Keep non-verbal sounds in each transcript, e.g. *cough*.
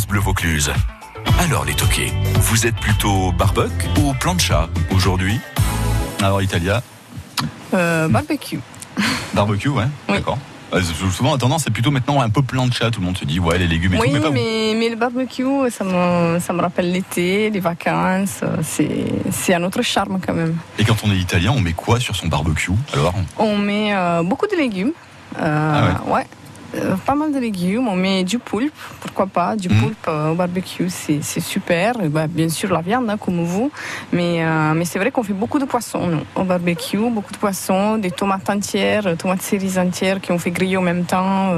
France Bleu Vaucluse. Alors les toqués, vous êtes plutôt barbecue ou plancha aujourd'hui? Alors Italia, Euh, barbecue. *laughs* barbecue, ouais, Oui. d'accord. Euh, Souvent la tendance c'est plutôt maintenant un peu plancha, tout le monde se dit ouais les légumes et oui, tout, mais pas mais, mais le barbecue, ça me, ça me rappelle l'été, les vacances. euh, C'est un autre charme quand même. Et quand on est italien, on met quoi sur son barbecue Alors? On met euh, beaucoup de légumes. Euh, ouais. Euh, pas mal de légumes, on met du poulpe, pourquoi pas, du Mhm. poulpe euh, au barbecue, c'est super. Et bah, bien sûr la viande, hein, comme vous, mais, euh, mais c'est vrai qu'on fait beaucoup de poissons nous, au barbecue, beaucoup de poissons, des tomates entières, tomates cerises entières qui ont fait griller en même temps.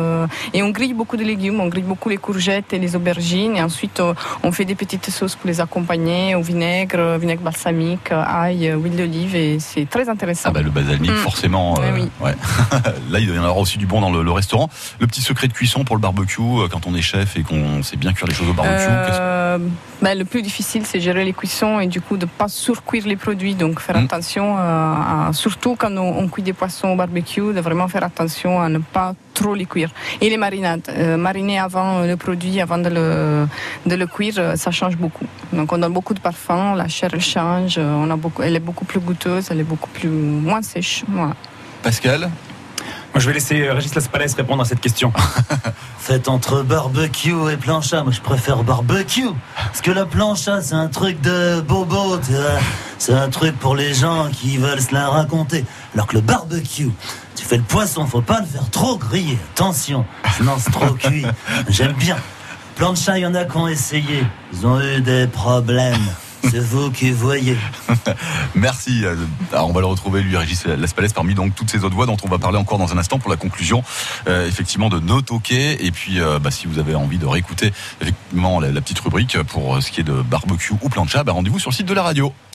et on grille beaucoup de légumes, on grille beaucoup les courgettes et les aubergines, et ensuite on fait des petites sauces pour les accompagner au vinaigre, vinaigre balsamique, ail, huile d'olive, et c'est très intéressant. Ah bah le balsamique Mm. forcément. Oui. ouais. *laughs* Là il y en avoir aussi du bon dans le, le restaurant. Le petit secret de cuisson pour le barbecue euh, quand on est chef et qu'on sait bien cuire les choses au barbecue. Euh, ben, le plus difficile, c'est gérer les cuissons et du coup de pas surcuire les produits. Donc faire Mm. attention, euh, à- surtout quand on, on cuit des poissons au barbecue, de vraiment faire attention à ne pas trop les cuire. Et les marinades, euh, mariner avant le produit, avant de le, de le cuire, ça change beaucoup. Donc on donne beaucoup de parfum, la chair elle change, on a beaucoup, elle est beaucoup plus goûteuse, elle est beaucoup plus moins sèche. Voilà. Pascal Moi, je vais laisser euh, Régis Laspalès répondre à cette question. *laughs* Faites entre barbecue et plancha, moi je préfère barbecue. Parce que la plancha, c'est un truc de bobo. C'est un truc pour les gens qui veulent se la raconter. Alors que le barbecue, tu fais le poisson, faut pas le faire trop griller. Attention, sinon c'est trop cuit. *laughs* J'aime bien. Plancha, il y en a qui ont essayé. Ils ont eu des problèmes. C'est vous qui voyez. *laughs* Merci. euh, alors, on va le retrouver, lui, Régis Laspalès, parmi donc toutes ces autres voix dont on va parler encore dans un instant pour la conclusion, euh, effectivement, de nos toquets. Et puis, euh, bah, si vous avez envie de réécouter, effectivement, la, la petite rubrique pour ce qui est de barbecue ou plancha, bah, rendez-vous sur le site de la radio.